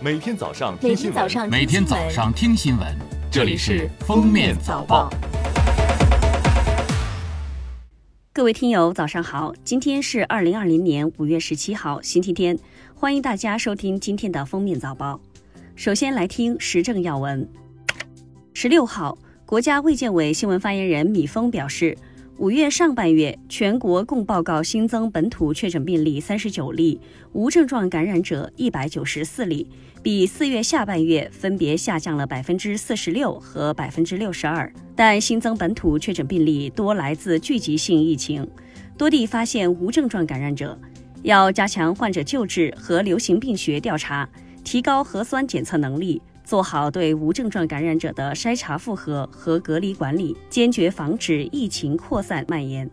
每天早上听新闻，天早上每天早上听新闻，这里是《封面早报》。各位听友，早上好！今天是二零二零年五月十七号，星期天，欢迎大家收听今天的封面早报。首先来听时政要闻。十六号，国家卫健委新闻发言人米峰表示，五月上半月全国共报告新增本土确诊病例三十九例，无症状感染者一百九十四例，比四月下半月分别下降了百分之四十六和百分之六十二。但新增本土确诊病例多来自聚集性疫情，多地发现无症状感染者，要加强患者救治和流行病学调查，提高核酸检测能力。做好对无症状感染者的筛查复核和隔离管理，坚决防止疫情扩散蔓延。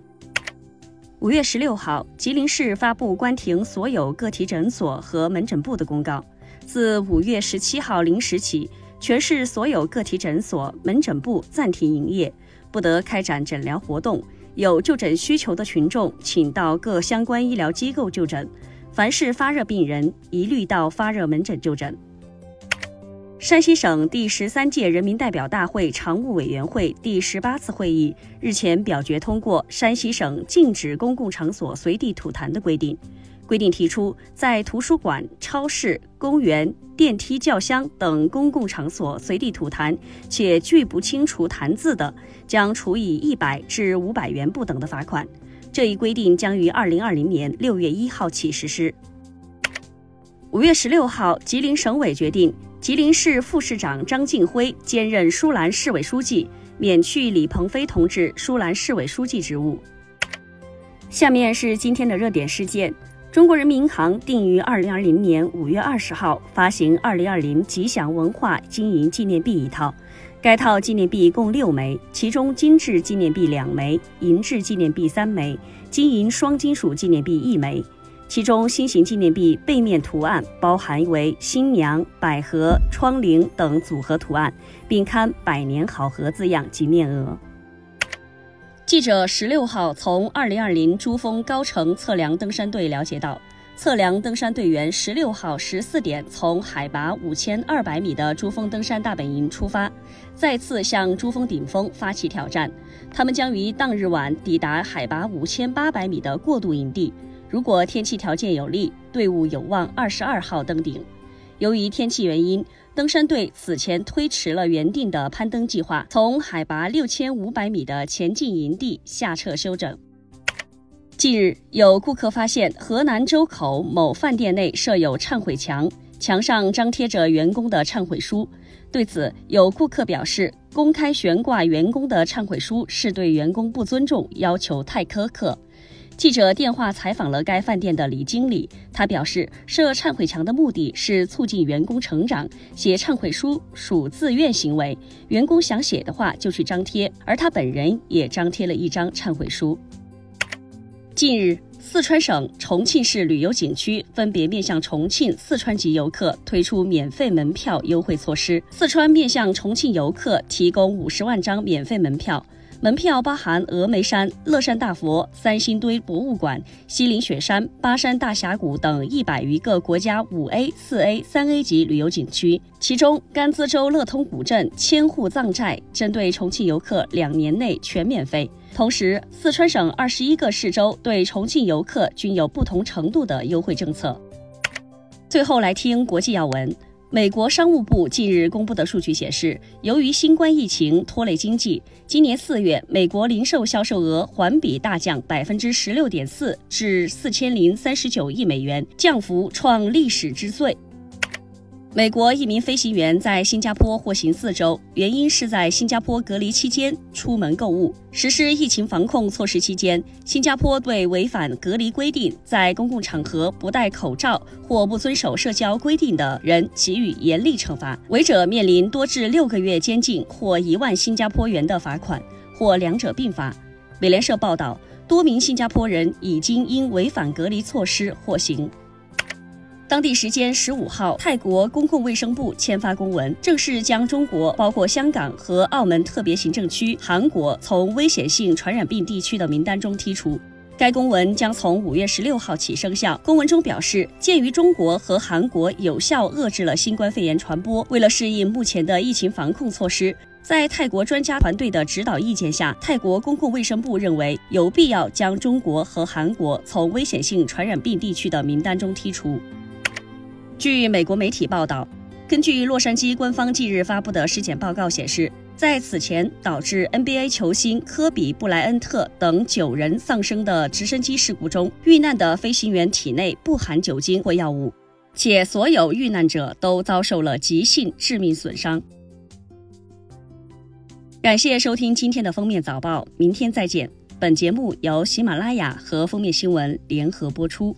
五月十六号，吉林市发布关停所有个体诊所和门诊部的公告。自五月十七号零时起，全市所有个体诊所、门诊部暂停营业，不得开展诊疗活动。有就诊需求的群众，请到各相关医疗机构就诊。凡是发热病人，一律到发热门诊就诊。山西省第十三届人民代表大会常务委员会第十八次会议日前表决通过《山西省禁止公共场所随地吐痰的规定》。规定提出，在图书馆、超市、公园、电梯轿厢等公共场所随地吐痰，且拒不清除痰渍的，将处以一百至五百元不等的罚款。这一规定将于二零二零年六月一号起实施。五月十六号，吉林省委决定，吉林市副市长张敬辉兼任舒兰市委书记，免去李鹏飞同志舒兰市委书记职务。下面是今天的热点事件：中国人民银行定于二零二零年五月二十号发行二零二零吉祥文化金银纪念币一套，该套纪念币共六枚，其中金质纪念币两枚，银质纪念币三枚，金银双金属纪念币一枚。其中，新型纪念币背面图案包含为新娘、百合、窗棂等组合图案，并刊“百年好合”字样及面额。记者十六号从二零二零珠峰高程测量登山队了解到，测量登山队员十六号十四点从海拔五千二百米的珠峰登山大本营出发，再次向珠峰顶峰发起挑战。他们将于当日晚抵达海拔五千八百米的过渡营地。如果天气条件有利，队伍有望二十二号登顶。由于天气原因，登山队此前推迟了原定的攀登计划，从海拔六千五百米的前进营地下撤休整。近日，有顾客发现河南周口某饭店内设有忏悔墙，墙上张贴着员工的忏悔书。对此，有顾客表示，公开悬挂员工的忏悔书是对员工不尊重，要求太苛刻。记者电话采访了该饭店的李经理，他表示，设忏悔墙的目的是促进员工成长，写忏悔书属自愿行为，员工想写的话就去张贴，而他本人也张贴了一张忏悔书。近日，四川省、重庆市旅游景区分别面向重庆、四川籍游客推出免费门票优惠措施。四川面向重庆游客提供五十万张免费门票。门票包含峨眉山、乐山大佛、三星堆博物馆、西岭雪山、巴山大峡谷等一百余个国家五 A、四 A、三 A 级旅游景区，其中甘孜州乐通古镇千户藏寨针对重庆游客两年内全免费。同时，四川省二十一个市州对重庆游客均有不同程度的优惠政策。最后来听国际要闻。美国商务部近日公布的数据显示，由于新冠疫情拖累经济，今年四月美国零售销售额环比大降百分之十六点四，至四千零三十九亿美元，降幅创历史之最。美国一名飞行员在新加坡获刑四周，原因是在新加坡隔离期间出门购物。实施疫情防控措施期间，新加坡对违反隔离规定、在公共场合不戴口罩或不遵守社交规定的人给予严厉惩罚，违者面临多至六个月监禁或一万新加坡元的罚款，或两者并罚。美联社报道，多名新加坡人已经因违反隔离措施获刑。当地时间十五号，泰国公共卫生部签发公文，正式将中国包括香港和澳门特别行政区、韩国从危险性传染病地区的名单中剔除。该公文将从五月十六号起生效。公文中表示，鉴于中国和韩国有效遏制了新冠肺炎传播，为了适应目前的疫情防控措施，在泰国专家团队的指导意见下，泰国公共卫生部认为有必要将中国和韩国从危险性传染病地区的名单中剔除。据美国媒体报道，根据洛杉矶官方近日发布的尸检报告显示。在此前导致 NBA 球星科比布莱恩特等九人丧生的直升机事故中，遇难的飞行员体内不含酒精或药物，且所有遇难者都遭受了急性致命损伤。感谢收听今天的封面早报，明天再见。本节目由喜马拉雅和封面新闻联合播出。